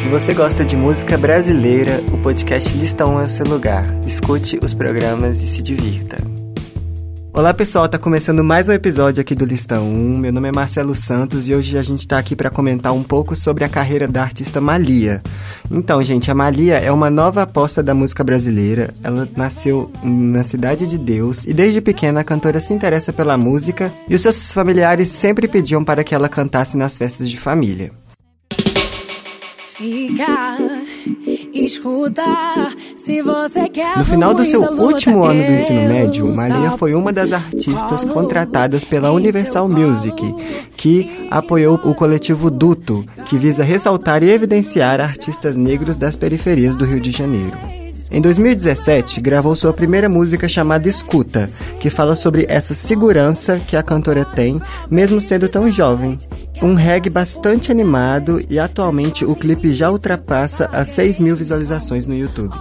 Se você gosta de música brasileira, o podcast Lista 1 é o seu lugar. Escute os programas e se divirta. Olá pessoal, tá começando mais um episódio aqui do Lista 1. Meu nome é Marcelo Santos e hoje a gente tá aqui para comentar um pouco sobre a carreira da artista Malia. Então, gente, a Malia é uma nova aposta da música brasileira. Ela nasceu na Cidade de Deus e desde pequena a cantora se interessa pela música e os seus familiares sempre pediam para que ela cantasse nas festas de família. Se você quer. No final do seu último ano do ensino médio, Maria foi uma das artistas contratadas pela Universal Music, que apoiou o coletivo Duto, que visa ressaltar e evidenciar artistas negros das periferias do Rio de Janeiro. Em 2017, gravou sua primeira música chamada Escuta, que fala sobre essa segurança que a cantora tem, mesmo sendo tão jovem. Um reggae bastante animado e atualmente o clipe já ultrapassa as 6 mil visualizações no YouTube.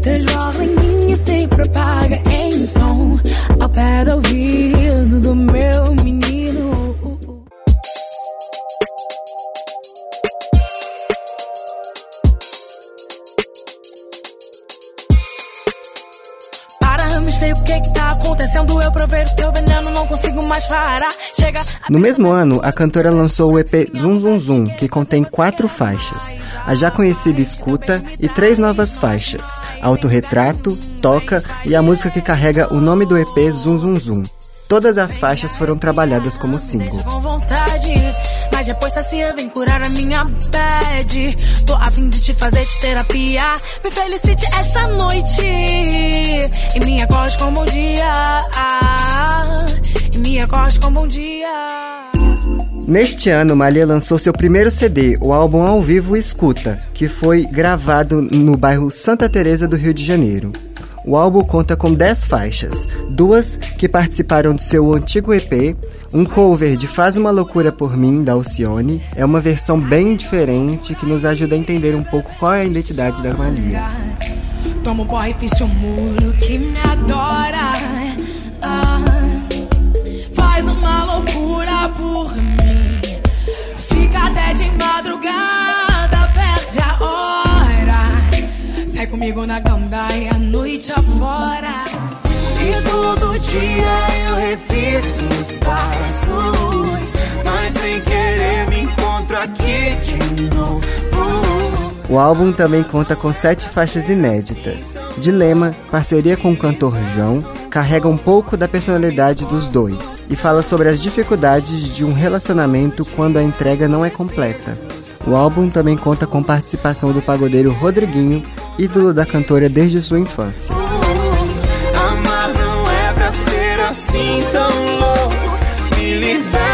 Transforma em mim e se propaga Explica o que que tá acontecendo. Eu provei o teu veneno, não consigo mais parar. Chega. No mesmo ano, a cantora lançou o EP Zum Zum Zum, que contém quatro faixas. A já conhecida Escuta e três novas faixas: Autorretrato, Toca e a música que carrega o nome do EP Zum Zum Zum. Todas as faixas foram trabalhadas como single. Mas depois sacia, vem curar a minha bad. Tô a fim de te fazer de terapia. Me felicite esta noite. E me acorde com bom dia. E me acorde com bom dia. Neste ano, Malia lançou seu primeiro CD, o álbum ao vivo Escuta, que foi gravado no bairro Santa Teresa do Rio de Janeiro. O álbum conta com 10 faixas, duas que participaram do seu antigo EP, um cover de Faz uma Loucura por Mim, da Alcione, é uma versão bem diferente que nos ajuda a entender um pouco qual é a identidade da Malia. Muro que me comigo na gandaia, noite afora. E todo dia eu repito os passos. Mas sem querer me encontro aqui de novo. O álbum também conta com sete faixas inéditas. Dilema, parceria com o cantor João, carrega um pouco da personalidade dos dois e fala sobre as dificuldades de um relacionamento quando a entrega não é completa. O álbum também conta com participação do pagodeiro Rodriguinho, ídolo da cantora desde sua infância. Amar não é pra ser assim tão louco. Me liberto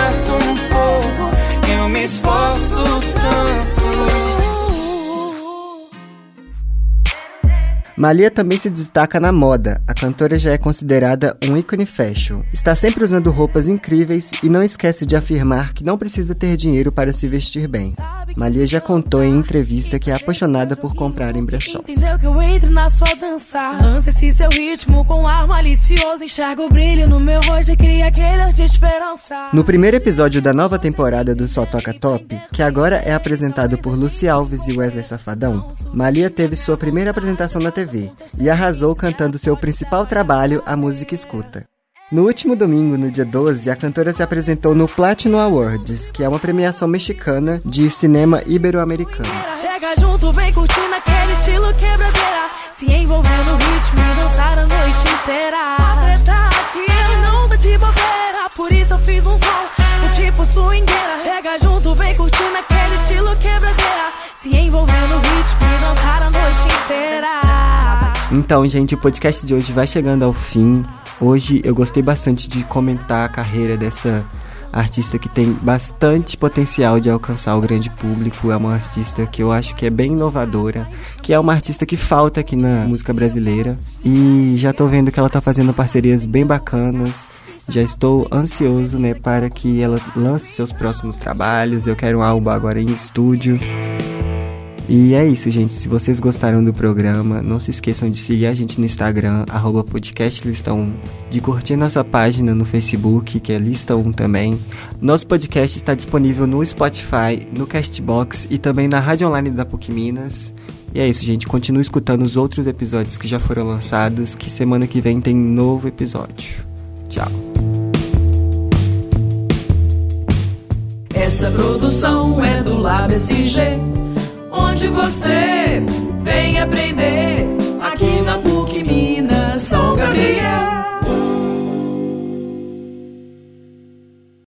Malia também se destaca na moda. A cantora já é considerada um ícone fashion. Está sempre usando roupas incríveis e não esquece de afirmar que não precisa ter dinheiro para se vestir bem. Malia já contou em entrevista que é apaixonada por comprar em brechós. Entendeu que eu entre na sua dança? Lança esse seu ritmo com ar malicioso. Enxerga o brilho no meu rosto e cria aquele de esperança. No primeiro episódio da nova temporada do Só Toca Top, que agora é apresentado por Lucy Alves e Wesley Safadão, Malia teve sua primeira apresentação na TV e arrasou cantando seu principal trabalho, a música Escuta. No último domingo, no dia 12, a cantora se apresentou no Platinum Awards, que é uma premiação mexicana de cinema ibero-americano. Chega junto, vem curtindo aquele estilo quebradeira. Se envolver no ritmo e dançar a noite inteira. A treta aqui não dá de bobeira. Por isso eu fiz um som do tipo swingueira. Chega junto, vem curtindo aquele estilo Então, gente, o podcast de hoje vai chegando ao fim. Hoje eu gostei bastante de comentar a carreira dessa artista que tem bastante potencial de alcançar o grande público. É uma artista que eu acho que é bem inovadora, que é uma artista que falta aqui na música brasileira. E já tô vendo que ela tá fazendo parcerias bem bacanas. Já estou ansioso, né, para que ela lance seus próximos trabalhos. Eu quero um álbum agora em estúdio. E é isso, gente. Se vocês gostaram do programa, não se esqueçam de seguir a gente no Instagram, arroba podcastlista1, de curtir nossa página no Facebook, que é Lista1 também. Nosso podcast está disponível no Spotify, no Castbox e também na rádio online da PUC Minas. E é isso, gente. Continue escutando os outros episódios que já foram lançados, que semana que vem tem novo episódio. Tchau. Essa produção é do onde você vem aprender? Aqui na